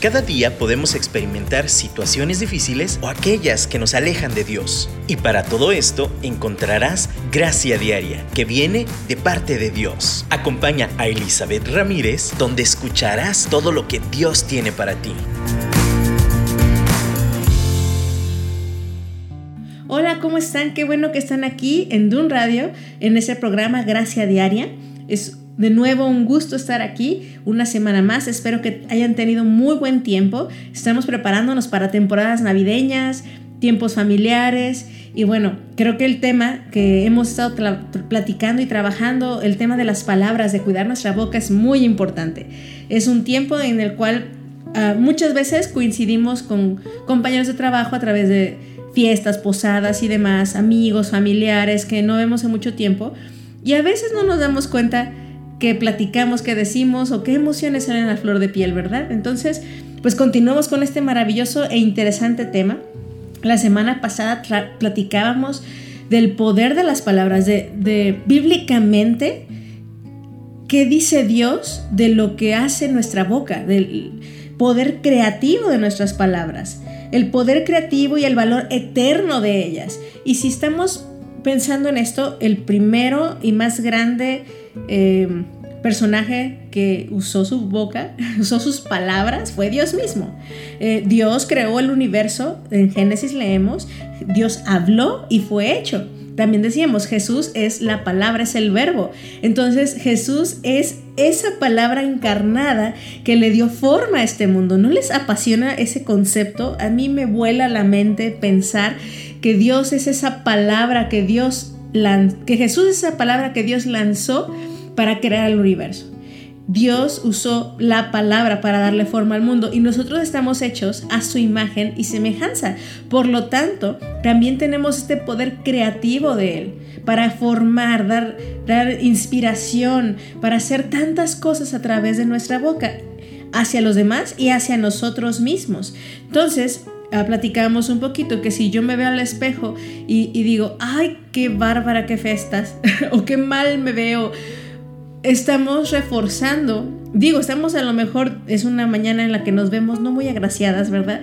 Cada día podemos experimentar situaciones difíciles o aquellas que nos alejan de Dios. Y para todo esto encontrarás gracia diaria que viene de parte de Dios. Acompaña a Elizabeth Ramírez donde escucharás todo lo que Dios tiene para ti. Hola, ¿cómo están? Qué bueno que están aquí en Dun Radio, en ese programa Gracia Diaria. Es de nuevo, un gusto estar aquí una semana más. Espero que hayan tenido muy buen tiempo. Estamos preparándonos para temporadas navideñas, tiempos familiares y bueno, creo que el tema que hemos estado platicando y trabajando, el tema de las palabras, de cuidar nuestra boca es muy importante. Es un tiempo en el cual ah, muchas veces coincidimos con compañeros de trabajo a través de fiestas, posadas y demás, amigos, familiares que no vemos en mucho tiempo y a veces no nos damos cuenta qué platicamos, qué decimos o qué emociones salen a flor de piel, ¿verdad? Entonces, pues continuamos con este maravilloso e interesante tema. La semana pasada platicábamos del poder de las palabras, de, de bíblicamente qué dice Dios de lo que hace nuestra boca, del poder creativo de nuestras palabras, el poder creativo y el valor eterno de ellas. Y si estamos pensando en esto, el primero y más grande eh, personaje que usó su boca, usó sus palabras, fue Dios mismo. Eh, Dios creó el universo, en Génesis leemos, Dios habló y fue hecho. También decíamos, Jesús es la palabra, es el verbo. Entonces Jesús es esa palabra encarnada que le dio forma a este mundo. ¿No les apasiona ese concepto? A mí me vuela la mente pensar que Dios es esa palabra que Dios que Jesús es esa palabra que Dios lanzó para crear el universo. Dios usó la palabra para darle forma al mundo y nosotros estamos hechos a su imagen y semejanza. Por lo tanto, también tenemos este poder creativo de Él para formar, dar, dar inspiración, para hacer tantas cosas a través de nuestra boca hacia los demás y hacia nosotros mismos. Entonces, platicábamos un poquito que si yo me veo al espejo y, digo, ay, qué bárbara, qué festas, o qué mal me veo, estamos reforzando, digo, estamos a lo mejor, es una mañana en la que nos vemos no muy agraciadas, ¿verdad?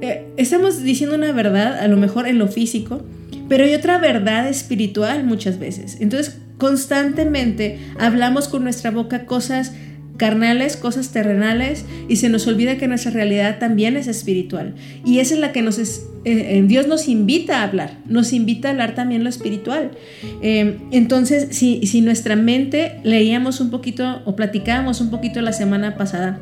Eh, estamos diciendo una verdad, a lo mejor en lo físico, pero hay otra verdad espiritual muchas veces. Entonces, constantemente hablamos con nuestra boca cosas carnales, cosas terrenales, y se nos olvida que nuestra realidad también es espiritual. Y esa es la que nos es, eh, Dios nos invita a hablar, nos invita a hablar también lo espiritual. Eh, entonces, si, si nuestra mente leíamos un poquito o platicábamos un poquito la semana pasada,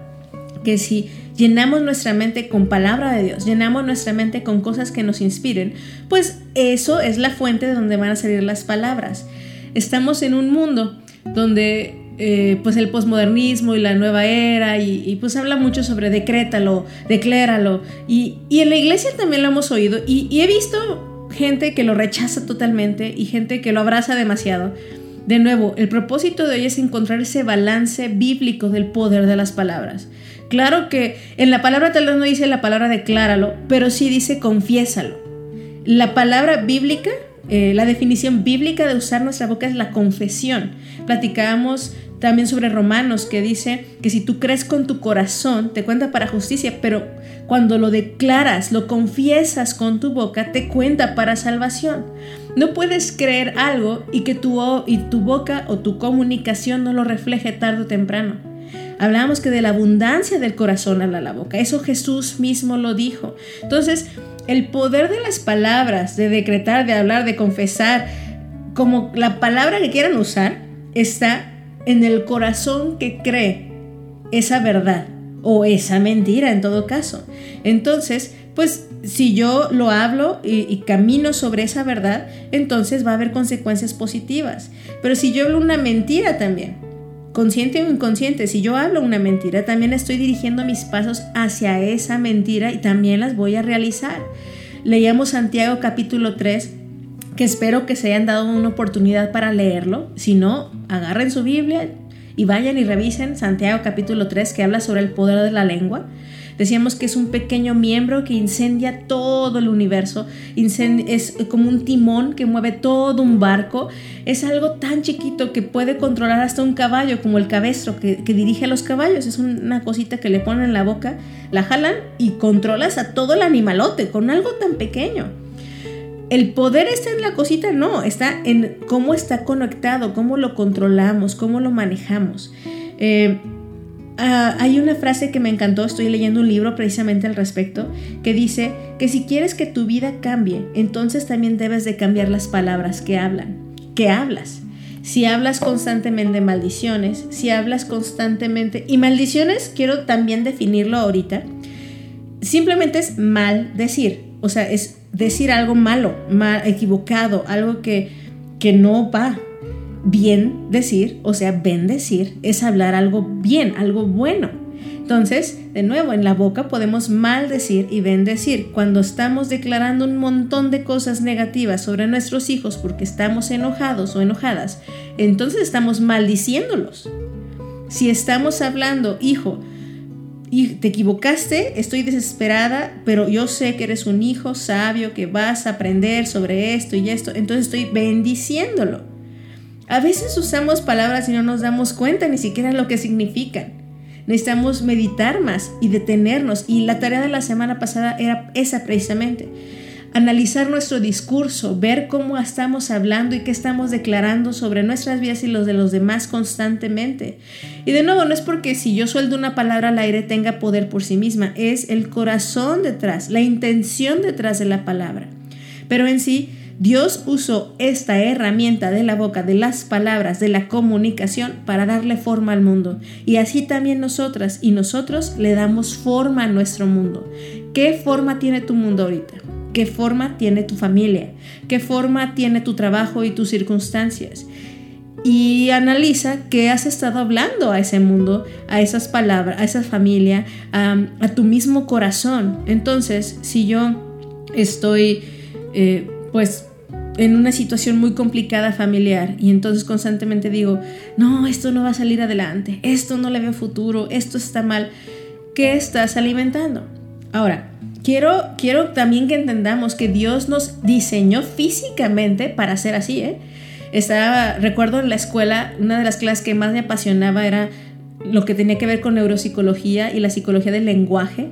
que si llenamos nuestra mente con palabra de Dios, llenamos nuestra mente con cosas que nos inspiren, pues eso es la fuente de donde van a salir las palabras. Estamos en un mundo donde eh, pues el posmodernismo y la nueva era y, pues habla mucho sobre decrétalo, decléralo y, en la iglesia también lo hemos oído y, he visto gente que lo rechaza totalmente y gente que lo abraza demasiado. De nuevo, el propósito de hoy es encontrar ese balance bíblico del poder de las palabras. Claro que en la palabra tal vez no dice la palabra decláralo, pero sí dice confiésalo. La palabra bíblica eh, la definición bíblica de usar nuestra boca es la confesión. Platicábamos también sobre Romanos que dice que si tú crees con tu corazón, te cuenta para justicia, pero cuando lo declaras, lo confiesas con tu boca, te cuenta para salvación. No puedes creer algo y que tu, y tu boca o tu comunicación no lo refleje tarde o temprano. Hablábamos que de la abundancia del corazón habla la boca. Eso Jesús mismo lo dijo. Entonces, el poder de las palabras, de decretar, de hablar, de confesar, como la palabra que quieran usar, está en el corazón que cree esa verdad o esa mentira en todo caso. Entonces, pues si yo lo hablo y, camino sobre esa verdad, entonces va a haber consecuencias positivas. Pero si yo hablo una mentira también, consciente o inconsciente, si yo hablo una mentira, también estoy dirigiendo mis pasos hacia esa mentira y también las voy a realizar. Leíamos Santiago capítulo 3 que espero que se hayan dado una oportunidad para leerlo. Si no, agarren su Biblia y vayan y revisen Santiago capítulo 3 que habla sobre el poder de la lengua. Decíamos que es un pequeño miembro que incendia todo el universo, es como un timón que mueve todo un barco, es algo tan chiquito que puede controlar hasta un caballo, como el cabestro que, que dirige a los caballos, es una cosita que le ponen en la boca, la jalan y controlas a todo el animalote con algo tan pequeño. El poder está en la cosita, no, está en cómo está conectado, cómo lo controlamos, cómo lo manejamos. Eh, ah, hay una frase que me encantó, estoy leyendo un libro precisamente al respecto, que dice que si quieres que tu vida cambie, entonces también debes de cambiar las palabras que hablan, que hablas. Si hablas constantemente maldiciones, si hablas constantemente... Y maldiciones, quiero también definirlo ahorita, simplemente es mal decir, o sea, es decir algo malo, mal, equivocado, algo que, que no va. Bien decir, o sea, bendecir, es hablar algo bien, algo bueno. Entonces, de nuevo, en la boca podemos maldecir y bendecir. Cuando estamos declarando un montón de cosas negativas sobre nuestros hijos porque estamos enojados o enojadas, entonces estamos maldiciéndolos. Si estamos hablando, hijo, y te equivocaste, estoy desesperada, pero yo sé que eres un hijo sabio, que vas a aprender sobre esto y esto, entonces estoy bendiciéndolo. A veces usamos palabras y no nos damos cuenta ni siquiera lo que significan. Necesitamos meditar más y detenernos. Y la tarea de la semana pasada era esa precisamente analizar nuestro discurso, ver cómo estamos hablando y qué estamos declarando sobre nuestras vidas y los de los demás constantemente. Y de nuevo, no es porque si yo sueldo una palabra al aire tenga poder por sí misma, es el corazón detrás, la intención detrás de la palabra. Pero en sí, Dios usó esta herramienta de la boca, de las palabras, de la comunicación para darle forma al mundo. Y así también nosotras y nosotros le damos forma a nuestro mundo. ¿Qué forma tiene tu mundo ahorita? qué forma tiene tu familia, qué forma tiene tu trabajo y tus circunstancias. Y analiza qué has estado hablando a ese mundo, a esas palabras, a esa familia, a, tu mismo corazón. Entonces, si yo estoy, eh, pues, en una situación muy complicada familiar y entonces constantemente digo, no, esto no va a salir adelante, esto no le veo futuro, esto está mal, ¿qué estás alimentando? Ahora, quiero, quiero también que entendamos que Dios nos diseñó físicamente para ser así. ¿eh? Estaba, recuerdo en la escuela, una de las clases que más me apasionaba era lo que tenía que ver con neuropsicología y la psicología del lenguaje,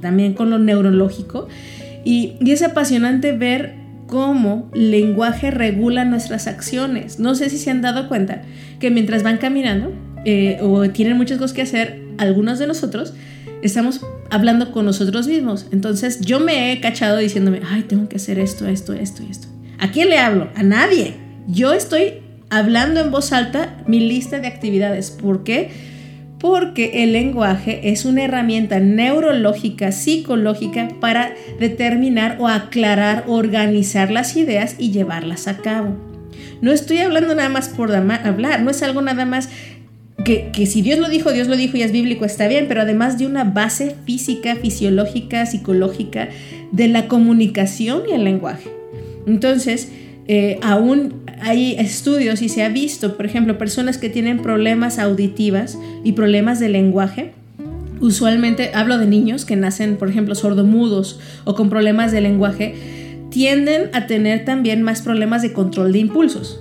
también con lo neurológico. Y, es apasionante ver cómo lenguaje regula nuestras acciones. No sé si se han dado cuenta que mientras van caminando eh, o tienen muchas cosas que hacer, algunos de nosotros estamos hablando con nosotros mismos. Entonces yo me he cachado diciéndome, ay, tengo que hacer esto, esto, esto y esto. ¿A quién le hablo? A nadie. Yo estoy hablando en voz alta mi lista de actividades. ¿Por qué? Porque el lenguaje es una herramienta neurológica, psicológica para determinar o aclarar, organizar las ideas y llevarlas a cabo. No estoy hablando nada más por hablar, no es algo nada más que, si Dios lo dijo, Dios lo dijo y es bíblico, está bien, pero además de una base física, fisiológica, psicológica de la comunicación y el lenguaje. Entonces, eh, aún hay estudios y se ha visto, por ejemplo, personas que tienen problemas auditivas y problemas de lenguaje. Usualmente hablo de niños que nacen, por ejemplo, sordomudos o con problemas de lenguaje, tienden a tener también más problemas de control de impulsos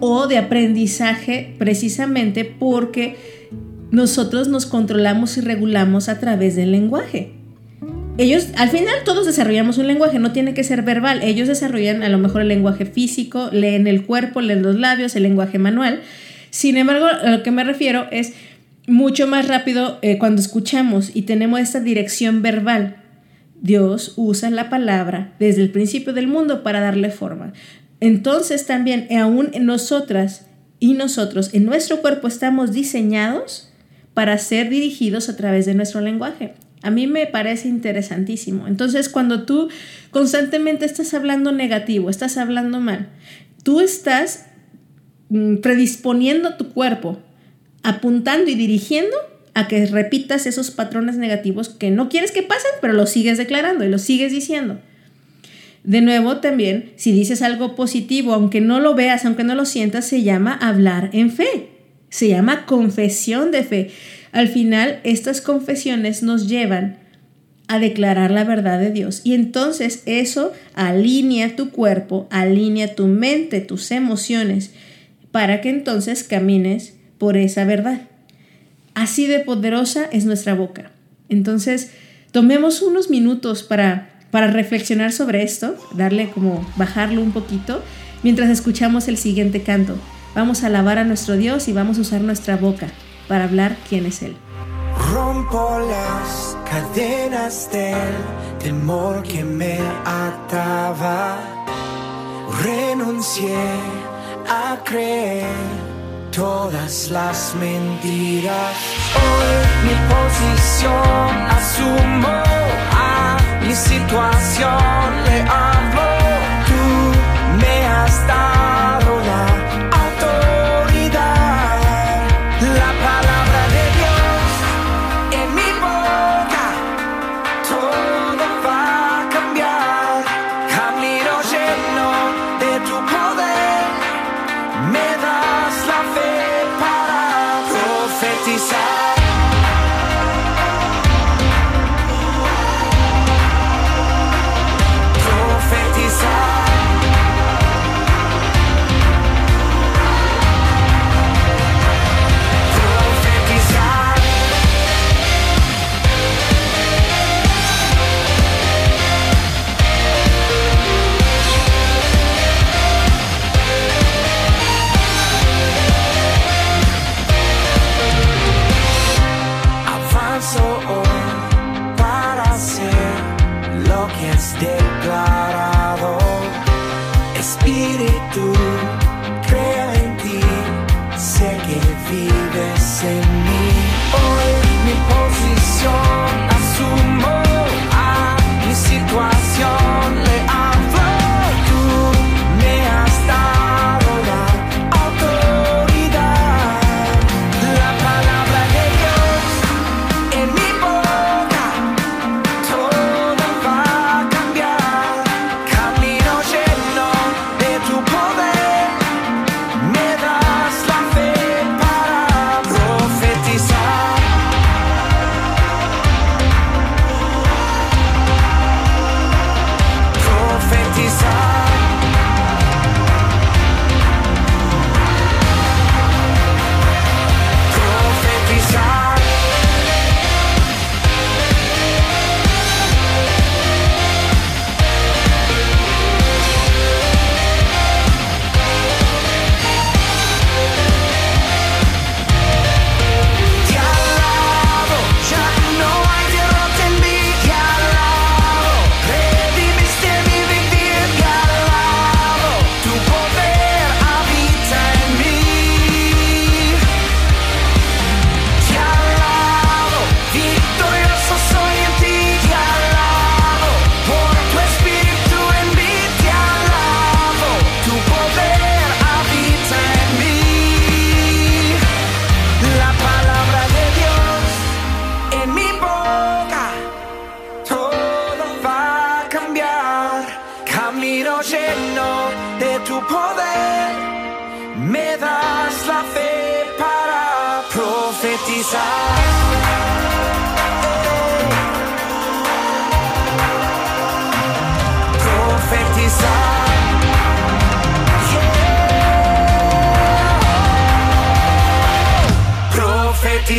o de aprendizaje precisamente porque nosotros nos controlamos y regulamos a través del lenguaje. Ellos, al final todos desarrollamos un lenguaje, no tiene que ser verbal, ellos desarrollan a lo mejor el lenguaje físico, leen el cuerpo, leen los labios, el lenguaje manual. Sin embargo, a lo que me refiero es mucho más rápido eh, cuando escuchamos y tenemos esta dirección verbal. Dios usa la palabra desde el principio del mundo para darle forma. Entonces también aún en nosotras y nosotros, en nuestro cuerpo, estamos diseñados para ser dirigidos a través de nuestro lenguaje. A mí me parece interesantísimo. Entonces, cuando tú constantemente estás hablando negativo, estás hablando mal, tú estás mm, predisponiendo tu cuerpo, apuntando y dirigiendo a que repitas esos patrones negativos que no quieres que pasen, pero los sigues declarando y los sigues diciendo. De nuevo, también, si dices algo positivo, aunque no lo veas, aunque no lo sientas, se llama hablar en fe. Se llama confesión de fe. Al final, estas confesiones nos llevan a declarar la verdad de Dios. Y entonces eso alinea tu cuerpo, alinea tu mente, tus emociones, para que entonces camines por esa verdad. Así de poderosa es nuestra boca. Entonces, tomemos unos minutos para, para reflexionar sobre esto, darle como bajarlo un poquito, mientras escuchamos el siguiente canto. Vamos a alabar a nuestro Dios y vamos a usar nuestra boca para hablar quién es Él. Rompo las cadenas del temor que me ataba. Renuncié a creer todas las mentiras. Hoy mi posición asumo a mi situación le hablo. Tú me has dado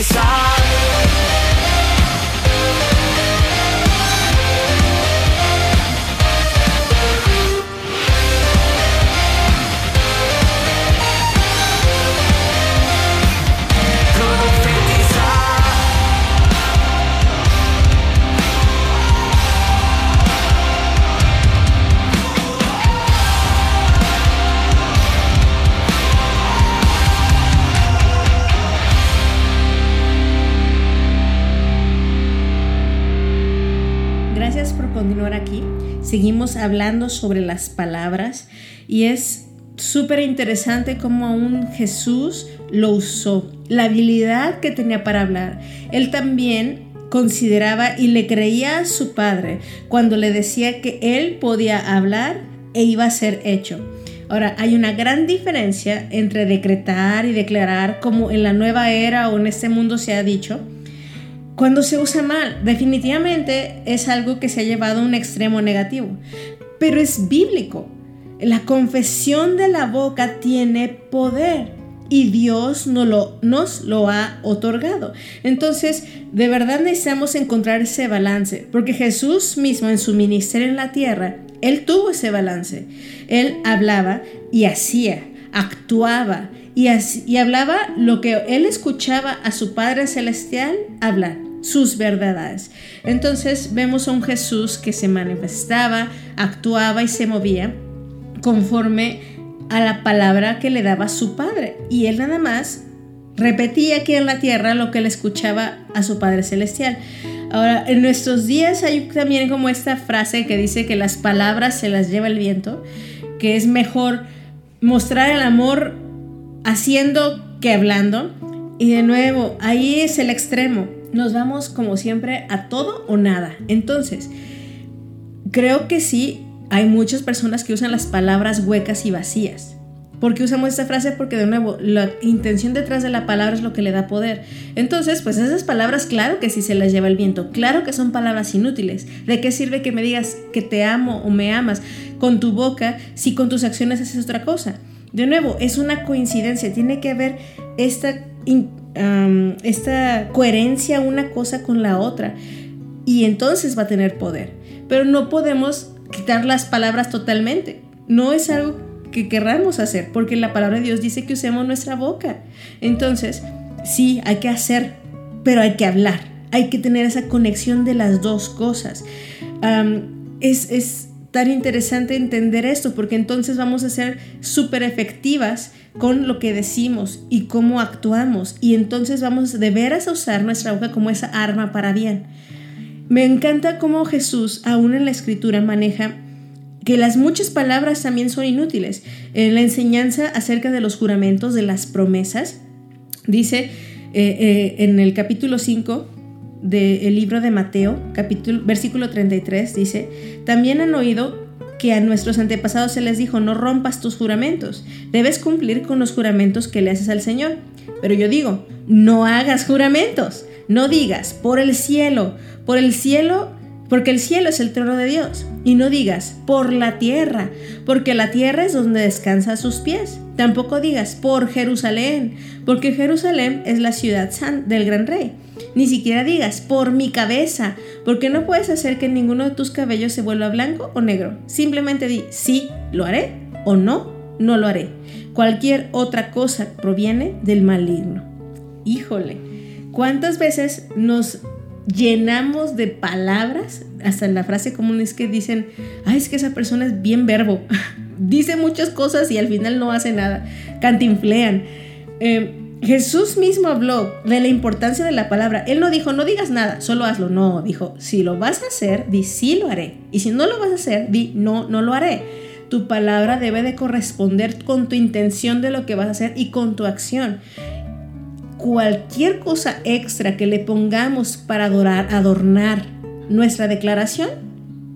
Profetizar. Aquí. Seguimos hablando sobre las palabras y es súper interesante cómo aún Jesús lo usó, la habilidad que tenía para hablar. Él también consideraba y le creía a su padre cuando le decía que él podía hablar e iba a ser hecho. Ahora, hay una gran diferencia entre decretar y declarar como en la nueva era o en este mundo se ha dicho, cuando se usa mal. Definitivamente es algo que se ha llevado a un extremo negativo, pero es bíblico. La confesión de la boca tiene poder y Dios nos lo, nos lo ha otorgado. Entonces, de verdad necesitamos encontrar ese balance, porque Jesús mismo en su ministerio en la tierra, Él tuvo ese balance. Él hablaba y hacía, actuaba y, hablaba lo que Él escuchaba a su Padre Celestial hablar sus verdades. Entonces vemos a un Jesús que se manifestaba, actuaba y se movía conforme a la palabra que le daba su padre. Y él nada más repetía aquí en la tierra lo que le escuchaba a su Padre Celestial. Ahora, en nuestros días hay también como esta frase que dice que las palabras se las lleva el viento, que es mejor mostrar el amor haciendo que hablando. Y de nuevo, ahí es el extremo nos vamos como siempre a todo o nada. Entonces, creo que sí, hay muchas personas que usan las palabras huecas y vacías. ¿Por qué usamos esta frase? Porque de nuevo, la intención detrás de la palabra es lo que le da poder. Entonces, pues esas palabras, claro que sí se las lleva el viento, claro que son palabras inútiles. ¿De qué sirve que me digas que te amo o me amas con tu boca si con tus acciones haces otra cosa? De nuevo, es una coincidencia, tiene que haber esta esta coherencia una cosa con la otra y entonces va a tener poder. Pero no podemos quitar las palabras totalmente. No es algo que querramos hacer porque la palabra de Dios dice que usemos nuestra boca. Entonces, sí, hay que hacer, pero hay que hablar. Hay que tener esa conexión de las dos cosas. es, es tan interesante entender esto porque entonces vamos a ser súper efectivas con lo que decimos y cómo actuamos y entonces vamos de veras a usar nuestra boca como esa arma para bien. Me encanta cómo Jesús aún en la escritura maneja que las muchas palabras también son inútiles. En la enseñanza acerca de los juramentos, de las promesas, dice eh, eh, en el capítulo 5 del libro de Mateo, capítulo, versículo 33, dice, también han oído que a nuestros antepasados se les dijo, no rompas tus juramentos, debes cumplir con los juramentos que le haces al Señor. Pero yo digo, no hagas juramentos, no digas, por el cielo, por el cielo, porque el cielo es el trono de Dios. Y no digas, por la tierra, porque la tierra es donde descansa sus pies. Tampoco digas, por Jerusalén, porque Jerusalén es la ciudad del gran rey. Ni siquiera digas por mi cabeza, porque no puedes hacer que ninguno de tus cabellos se vuelva blanco o negro. Simplemente di sí, lo haré o no, no lo haré. Cualquier otra cosa proviene del maligno. Híjole, ¿cuántas veces nos llenamos de palabras? Hasta la frase común es que dicen, ay, es que esa persona es bien verbo. Dice muchas cosas y al final no hace nada. Cantinflean. Eh, Jesús mismo habló de la importancia de la palabra. Él no dijo, no digas nada, solo hazlo. No, dijo, si lo vas a hacer, di sí lo haré. Y si no lo vas a hacer, di no, no lo haré. Tu palabra debe de corresponder con tu intención de lo que vas a hacer y con tu acción. Cualquier cosa extra que le pongamos para adorar, adornar nuestra declaración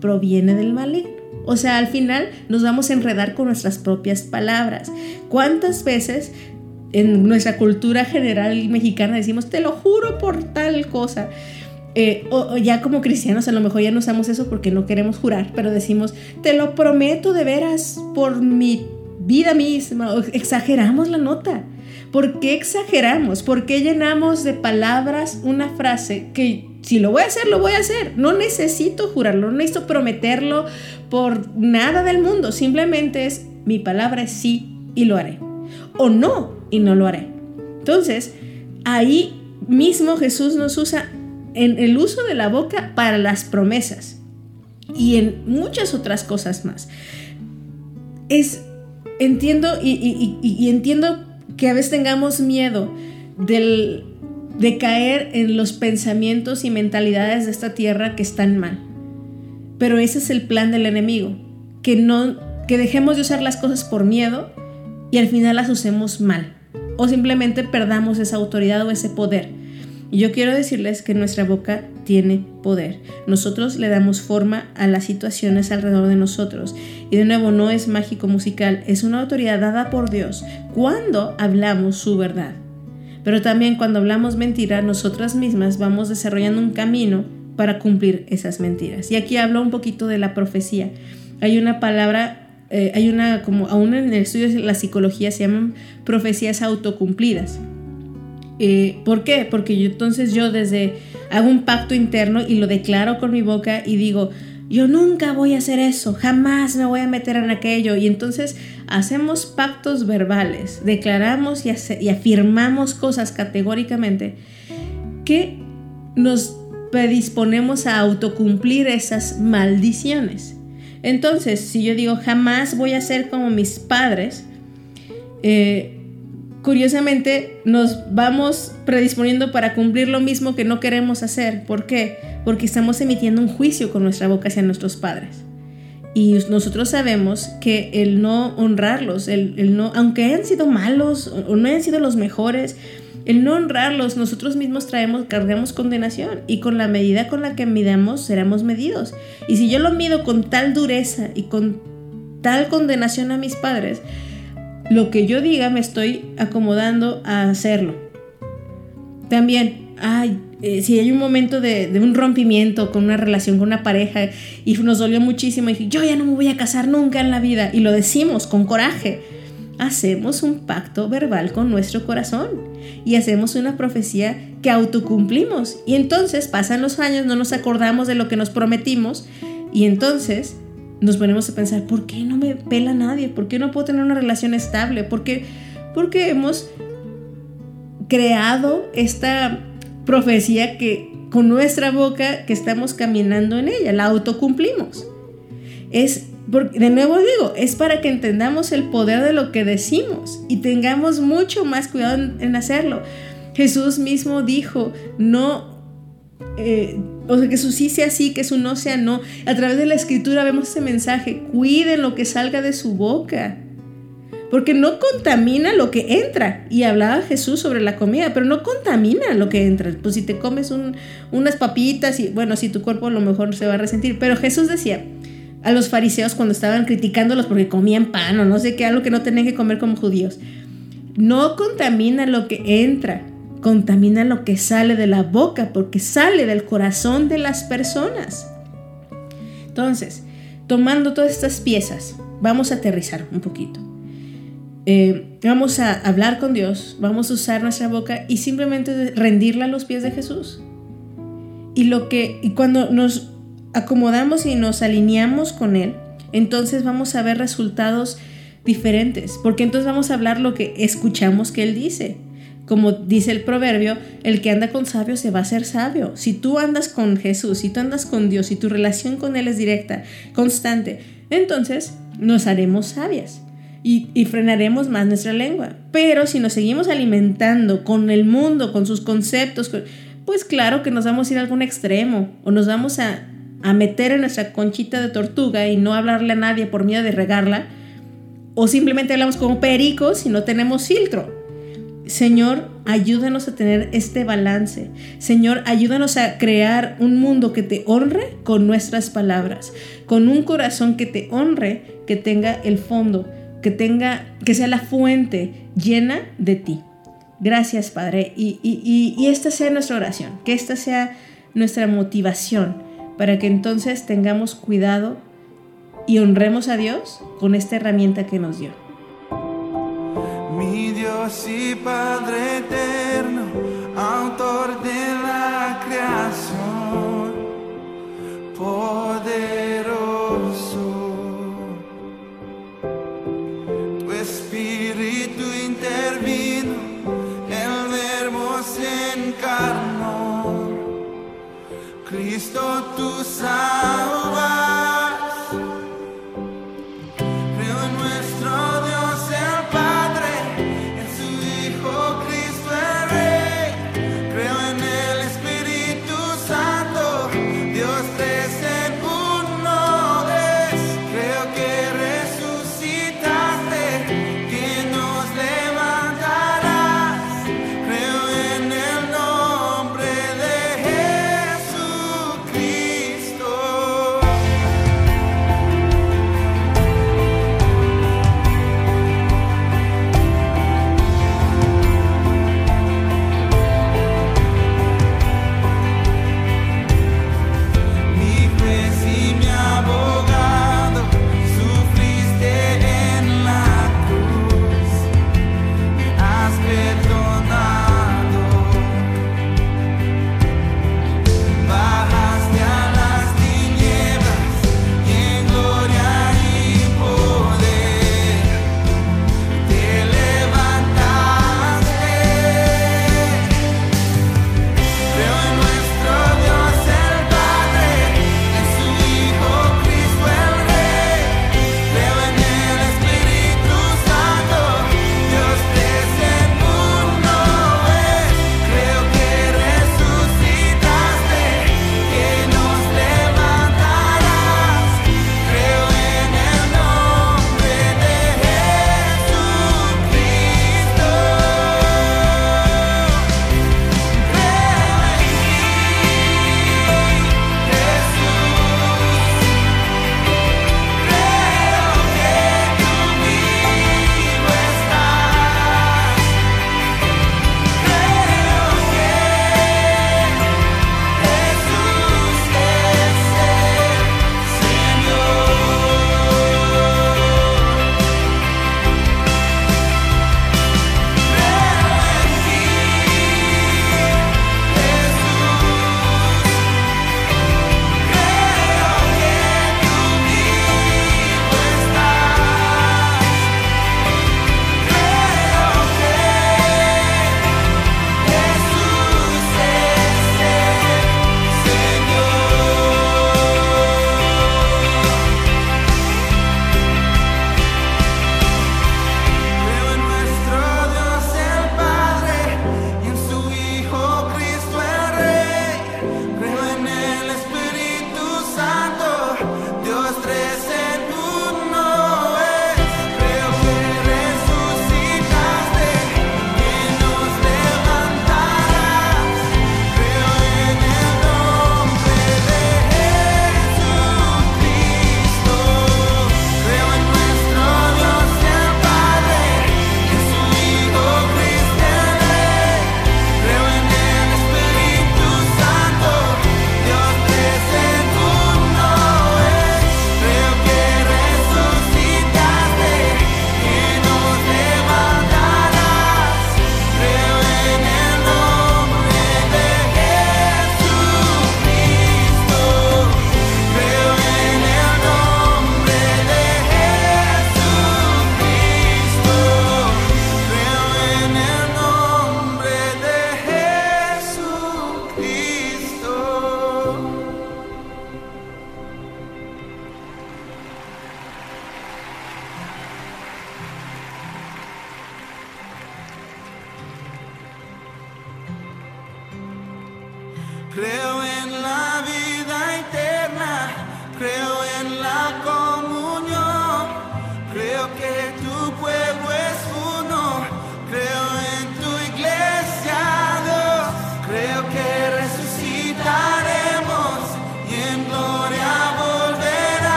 proviene del maligno. O sea, al final nos vamos a enredar con nuestras propias palabras. ¿Cuántas veces en nuestra cultura general mexicana decimos, te lo juro por tal cosa. Eh, o, ya como cristianos a lo mejor ya no usamos eso porque no queremos jurar, pero decimos, te lo prometo de veras por mi vida misma. exageramos la nota. ¿Por qué exageramos? ¿Por qué llenamos de palabras una frase que si lo voy a hacer, lo voy a hacer? No necesito jurarlo, no necesito prometerlo por nada del mundo. Simplemente es mi palabra es sí y lo haré. O no, y no lo haré. Entonces, ahí mismo Jesús nos usa en el uso de la boca para las promesas y en muchas otras cosas más. Es, entiendo y, entiendo que a veces tengamos miedo del, de caer en los pensamientos y mentalidades de esta tierra que están mal. Pero ese es el plan del enemigo, que no que dejemos de usar las cosas por miedo y al final las usemos mal o simplemente perdamos esa autoridad o ese poder. Y yo quiero decirles que nuestra boca tiene poder. Nosotros le damos forma a las situaciones alrededor de nosotros. Y de nuevo, no es mágico musical, es una autoridad dada por Dios cuando hablamos su verdad. Pero también cuando hablamos mentira, nosotras mismas vamos desarrollando un camino para cumplir esas mentiras. Y aquí hablo un poquito de la profecía. Hay una palabra, eh, hay una, como aún en el estudio de la psicología se llaman profecías autocumplidas. Eh, ¿Por qué? Porque entonces yo desde hago un pacto interno y lo declaro con mi boca y digo, yo nunca voy a hacer eso, jamás me voy a meter en aquello. Y entonces hacemos pactos verbales, declaramos y, y afirmamos cosas categóricamente que nos predisponemos a autocumplir esas maldiciones. Entonces, si yo digo jamás voy a ser como mis padres, eh, curiosamente nos vamos predisponiendo para cumplir lo mismo que no queremos hacer. ¿Por qué? Porque estamos emitiendo un juicio con nuestra boca hacia nuestros padres. Y nosotros sabemos que el no honrarlos, el, no, aunque hayan sido malos o no hayan sido los mejores, el no honrarlos, nosotros mismos traemos, cargamos condenación y con la medida con la que midamos seremos medidos. Y si yo lo mido con tal dureza y con tal condenación a mis padres, lo que yo diga me estoy acomodando a hacerlo. También, ay, eh, si hay un momento de, un rompimiento con una relación con una pareja y nos dolió muchísimo y dije, yo ya no me voy a casar nunca en la vida y lo decimos con coraje, hacemos un pacto verbal con nuestro corazón y hacemos una profecía que autocumplimos y entonces pasan los años, no nos acordamos de lo que nos prometimos y entonces nos ponemos a pensar, ¿por qué no me pela nadie? ¿Por qué no puedo tener una relación estable? ¿Por qué? Porque hemos creado esta profecía que con nuestra boca que estamos caminando en ella, la autocumplimos. Es, de nuevo digo, es para que entendamos el poder de lo que decimos y tengamos mucho más cuidado en, hacerlo. Jesús mismo dijo, no eh, o sea, que su sí sea sí, que su no sea no. A través de la escritura vemos ese mensaje, cuiden lo que salga de su boca. Porque no contamina lo que entra. Y hablaba Jesús sobre la comida, pero no contamina lo que entra. Pues si te comes unas papitas y bueno, si tu cuerpo a lo mejor se va a resentir. Pero Jesús decía a los fariseos cuando estaban criticándolos porque comían pan o no sé qué, algo que no tenían que comer como judíos. No contamina lo que entra, contamina lo que sale de la boca porque sale del corazón de las personas. Entonces, tomando todas estas piezas, vamos a aterrizar un poquito. Eh, vamos a hablar con Dios, vamos a usar nuestra boca y simplemente rendirla a los pies de Jesús. Y lo que y cuando nos acomodamos y nos alineamos con él, entonces vamos a ver resultados diferentes, porque entonces vamos a hablar lo que escuchamos que él dice. Como dice el proverbio, el que anda con sabio se va a hacer sabio. Si tú andas con Jesús, si tú andas con Dios, si tu relación con Él es directa, constante, entonces nos haremos sabias y, y, frenaremos más nuestra lengua. Pero si nos seguimos alimentando con el mundo, con sus conceptos, pues claro que nos vamos a ir a algún extremo o nos vamos a, a meter en nuestra conchita de tortuga y no hablarle a nadie por miedo de regarla. O simplemente hablamos como pericos y no tenemos filtro. Señor, ayúdanos a tener este balance. Señor, ayúdanos a crear un mundo que te honre con nuestras palabras, con un corazón que te honre, que tenga el fondo, que tenga, que sea la fuente llena de ti. Gracias, Padre. Y, y esta sea nuestra oración, que esta sea nuestra motivación para que entonces tengamos cuidado y honremos a Dios con esta herramienta que nos dio mi Dios y Padre eterno, autor de la creación, poderoso. Cristo, tú salvas.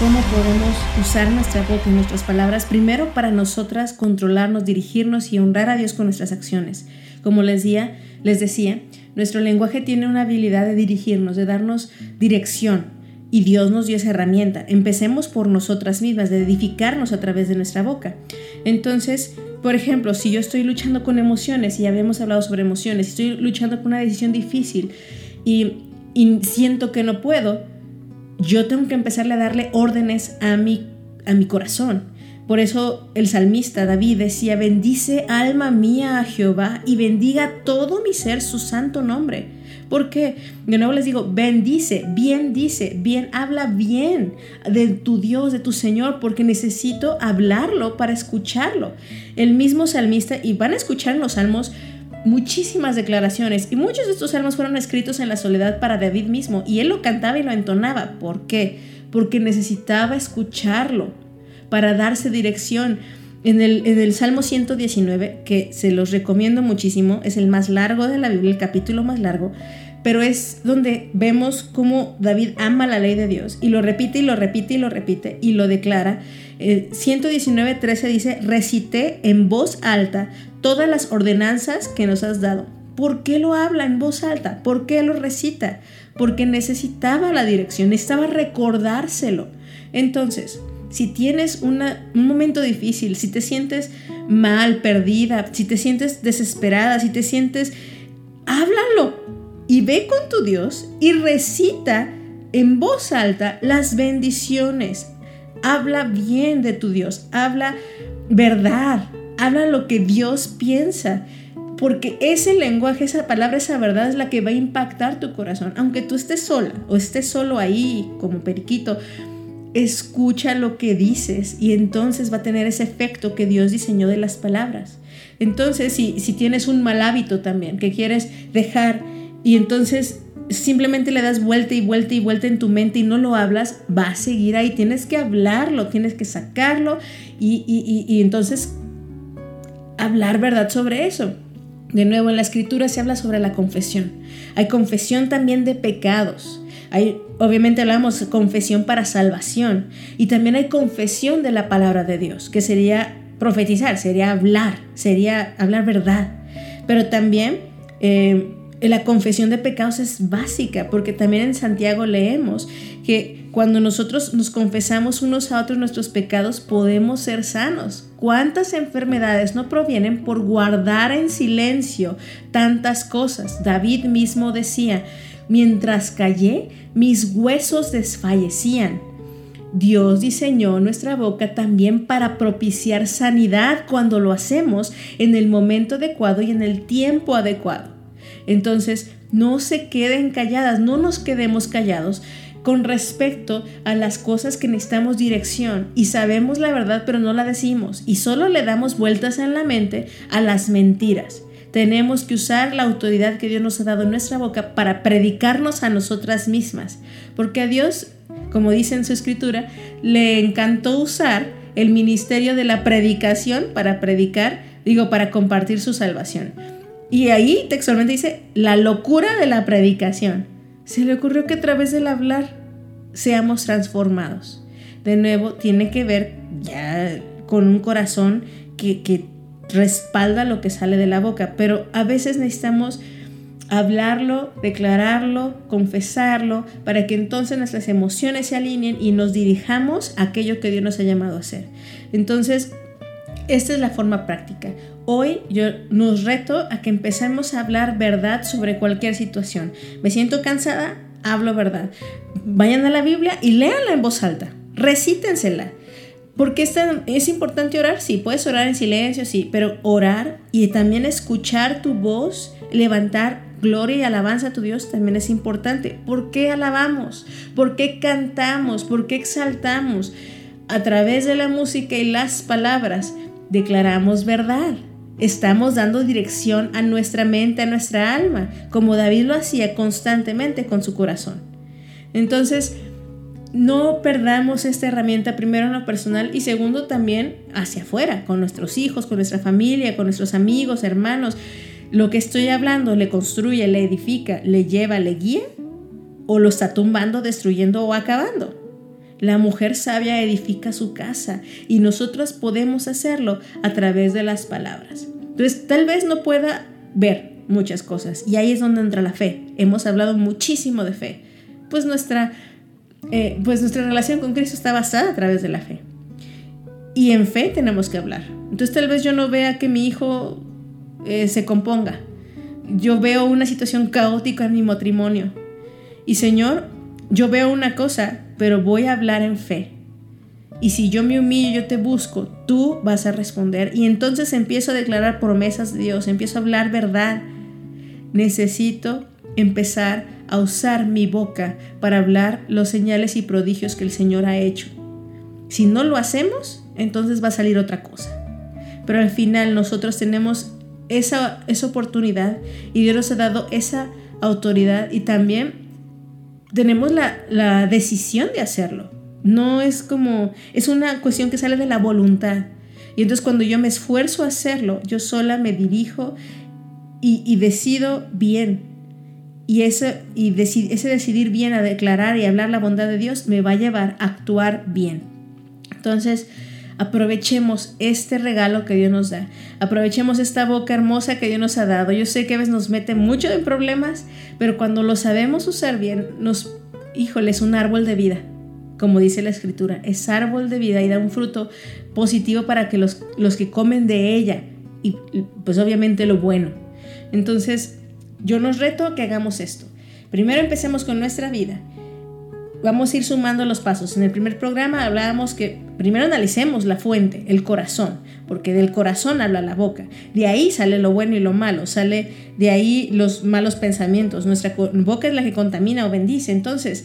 Cómo podemos usar nuestra boca y nuestras palabras, primero para nosotras controlarnos, dirigirnos y honrar a Dios con nuestras acciones. Como les decía, les decía, nuestro lenguaje tiene una habilidad de dirigirnos, de darnos dirección. Y Dios nos dio esa herramienta. Empecemos por nosotras mismas, de edificarnos a través de nuestra boca. Entonces, por ejemplo, si yo estoy luchando con emociones, y ya habíamos hablado sobre emociones, estoy luchando con una decisión difícil y siento que no puedo, yo tengo que empezarle a darle órdenes a mi, a mi corazón. Por eso el salmista David decía, bendice alma mía a Jehová y bendiga todo mi ser su santo nombre. Porque, de nuevo les digo, bendice, bien dice, bien, habla bien de tu Dios, de tu Señor, porque necesito hablarlo para escucharlo. El mismo salmista, y van a escuchar en los salmos muchísimas declaraciones, y muchos de estos salmos fueron escritos en la soledad para David mismo, y él lo cantaba y lo entonaba. ¿Por qué? Porque necesitaba escucharlo para darse dirección. En el, en el, Salmo 119, que se los recomiendo muchísimo, es el más largo de la Biblia, el capítulo más largo, pero es donde vemos cómo David ama la ley de Dios y lo repite y lo repite y lo repite y lo declara. Eh, 119, 13 dice, recité en voz alta todas las ordenanzas que nos has dado. ¿Por qué lo habla en voz alta? ¿Por qué lo recita? Porque necesitaba la dirección, necesitaba recordárselo. Entonces, si tienes un momento difícil, si te sientes mal, perdida, si te sientes desesperada, si te sientes, háblalo y ve con tu Dios y recita en voz alta las bendiciones. Habla bien de tu Dios, habla verdad, habla lo que Dios piensa. Porque ese lenguaje, esa palabra, esa verdad es la que va a impactar tu corazón. Aunque tú estés sola o estés solo ahí como periquito, escucha lo que dices y entonces va a tener ese efecto que Dios diseñó de las palabras. Entonces, si, si tienes un mal hábito también que quieres dejar y entonces simplemente le das vuelta y vuelta y vuelta en tu mente y no lo hablas, va a seguir ahí. Tienes que hablarlo, tienes que sacarlo y, y, y, entonces hablar verdad sobre eso. De nuevo, en la escritura se habla sobre la confesión. Hay confesión también de pecados. Hay, obviamente hablamos de confesión para salvación. Y también hay confesión de la palabra de Dios, que sería profetizar, sería hablar, sería hablar verdad. Pero también eh, la confesión de pecados es básica, porque también en Santiago leemos que cuando nosotros nos confesamos unos a otros nuestros pecados, podemos ser sanos. ¿Cuántas enfermedades no provienen por guardar en silencio tantas cosas? David mismo decía, mientras callé, mis huesos desfallecían. Dios diseñó nuestra boca también para propiciar sanidad cuando lo hacemos en el momento adecuado y en el tiempo adecuado. Entonces, no se queden calladas, no nos quedemos callados. con respecto a las cosas que necesitamos dirección y sabemos la verdad pero no la decimos y solo le damos vueltas en la mente a las mentiras. Tenemos que usar la autoridad que Dios nos ha dado en nuestra boca para predicarnos a nosotras mismas, porque a Dios, como dice en su escritura, le encantó usar el ministerio de la predicación para predicar, digo, para compartir su salvación. Y ahí textualmente dice, la locura de la predicación. Se le ocurrió que a través del hablar seamos transformados. De nuevo, tiene que ver ya con un corazón que, que respalda lo que sale de la boca, pero a veces necesitamos hablarlo, declararlo, confesarlo, para que entonces nuestras emociones se alineen y nos dirijamos a aquello que Dios nos ha llamado a hacer. Entonces, esta es la forma práctica. Hoy yo nos reto a que empecemos a hablar verdad sobre cualquier situación. Me siento cansada, hablo verdad. Vayan a la Biblia y léanla en voz alta. Recítensela. Porque es, es importante orar, sí, puedes orar en silencio, sí, pero orar y también escuchar tu voz, levantar gloria y alabanza a tu Dios también es importante. ¿Por qué alabamos? ¿Por qué cantamos? ¿Por qué exaltamos? A través de la música y las palabras declaramos verdad. Estamos dando dirección a nuestra mente, a nuestra alma, como David lo hacía constantemente con su corazón. Entonces, no perdamos esta herramienta primero en lo personal y segundo también hacia afuera, con nuestros hijos, con nuestra familia, con nuestros amigos, hermanos. Lo que estoy hablando le construye, le edifica, le lleva, le guía o lo está tumbando, destruyendo o acabando. La mujer sabia edifica su casa y nosotros podemos hacerlo a través de las palabras. Entonces, tal vez no pueda ver muchas cosas y ahí es donde entra la fe. Hemos hablado muchísimo de fe. Pues nuestra eh, pues nuestra relación con Cristo está basada a través de la fe. Y en fe tenemos que hablar. Entonces tal vez yo no vea que mi hijo eh, se componga. Yo veo una situación caótica en mi matrimonio. Y Señor, yo veo una cosa, pero voy a hablar en fe. Y si yo me humillo, yo te busco, tú vas a responder. Y entonces empiezo a declarar promesas de Dios, empiezo a hablar verdad. Necesito empezar a usar mi boca para hablar los señales y prodigios que el Señor ha hecho. Si no lo hacemos, entonces va a salir otra cosa. Pero al final nosotros tenemos esa, esa oportunidad y Dios nos ha dado esa autoridad y también tenemos la, la decisión de hacerlo. No es como, es una cuestión que sale de la voluntad. Y entonces cuando yo me esfuerzo a hacerlo, yo sola me dirijo y, y decido bien, y, ese, y ese decidir bien a declarar y hablar la bondad de Dios me va a llevar a actuar bien. Entonces, aprovechemos este regalo que Dios nos da. Aprovechemos esta boca hermosa que Dios nos ha dado. Yo sé que a veces nos mete mucho en problemas, pero cuando lo sabemos usar bien, nos, híjole, es un árbol de vida. Como dice la escritura, es árbol de vida y da un fruto positivo para que los, los que comen de ella, y pues obviamente lo bueno. Entonces, yo nos reto a que hagamos esto. Primero empecemos con nuestra vida. Vamos a ir sumando los pasos. En el primer programa hablábamos que primero analicemos la fuente, el corazón, porque del corazón habla la boca. De ahí sale lo bueno y lo malo, sale de ahí los malos pensamientos. Nuestra boca es la que contamina o bendice. Entonces,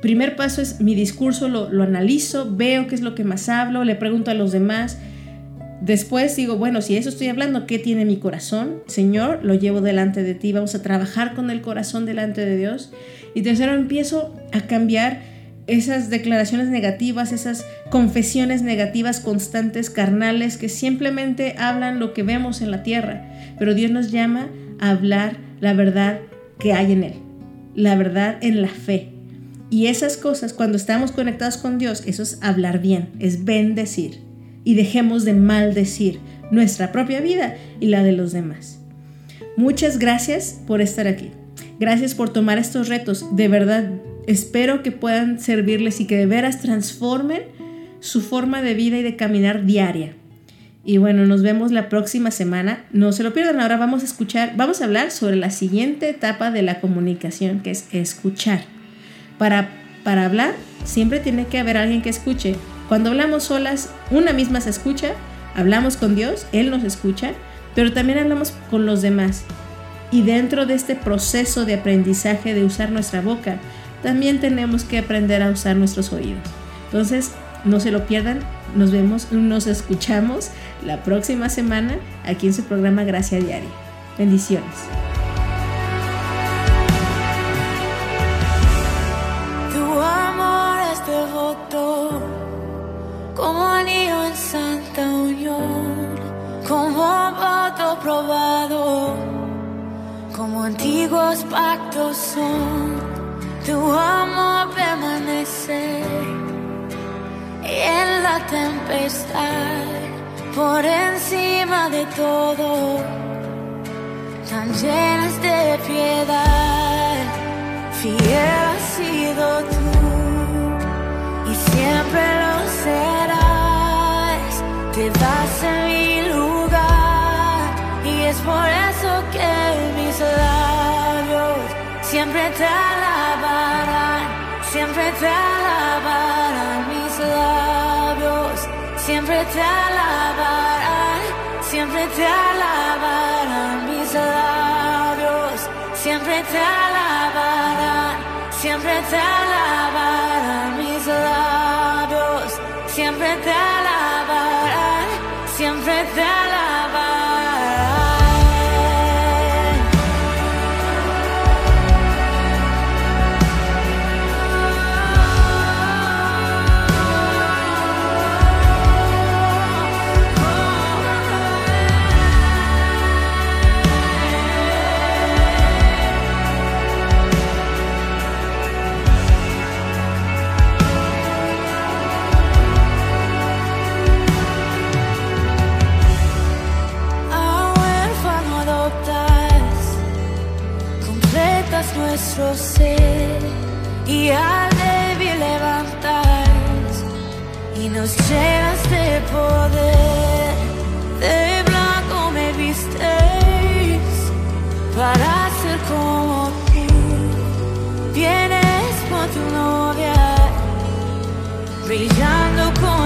primer paso es mi discurso, lo, lo analizo, veo qué es lo que más hablo, le pregunto a los demás Después digo, bueno, si eso estoy hablando, ¿qué tiene mi corazón? Señor, lo llevo delante de ti, vamos a trabajar con el corazón delante de Dios. Y tercero, empiezo a cambiar esas declaraciones negativas, esas confesiones negativas constantes, carnales, que simplemente hablan lo que vemos en la tierra. Pero Dios nos llama a hablar la verdad que hay en Él, la verdad en la fe. Y esas cosas, cuando estamos conectados con Dios, eso es hablar bien, es bendecir y dejemos de maldecir nuestra propia vida y la de los demás. Muchas gracias por estar aquí. Gracias por tomar estos retos. De verdad, espero que puedan servirles y que de veras transformen su forma de vida y de caminar diaria. Y bueno, nos vemos la próxima semana. No se lo pierdan. Ahora vamos a escuchar, vamos a hablar sobre la siguiente etapa de la comunicación, que es escuchar. Para, para hablar, siempre tiene que haber alguien que escuche. Cuando hablamos solas, una misma se escucha, hablamos con Dios, Él nos escucha, pero también hablamos con los demás. Y dentro de este proceso de aprendizaje de usar nuestra boca, también tenemos que aprender a usar nuestros oídos. Entonces, no se lo pierdan. Nos vemos, nos escuchamos la próxima semana aquí en su programa Gracia Diaria. Bendiciones. Tu amor es devoto, como anillo en santa unión, como voto probado, como antiguos pactos son. Tu amor permanece en la tempestad, por encima de todo, tan llenas de piedad. Fiel has sido tú y siempre lo serás. Te das en labios siempre te alabarán, siempre te alabarán mis labios, siempre te alabarán, siempre te alabarán mis labios, siempre te alabarán, siempre te alabarán mis labios, siempre te alabarán, siempre te alabarán. Y al débil levantas y nos llenas de poder. De blanco me vistes para ser como tú. Vienes con tu novia, brillando con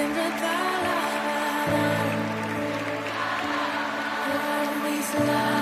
Cinderella, always love.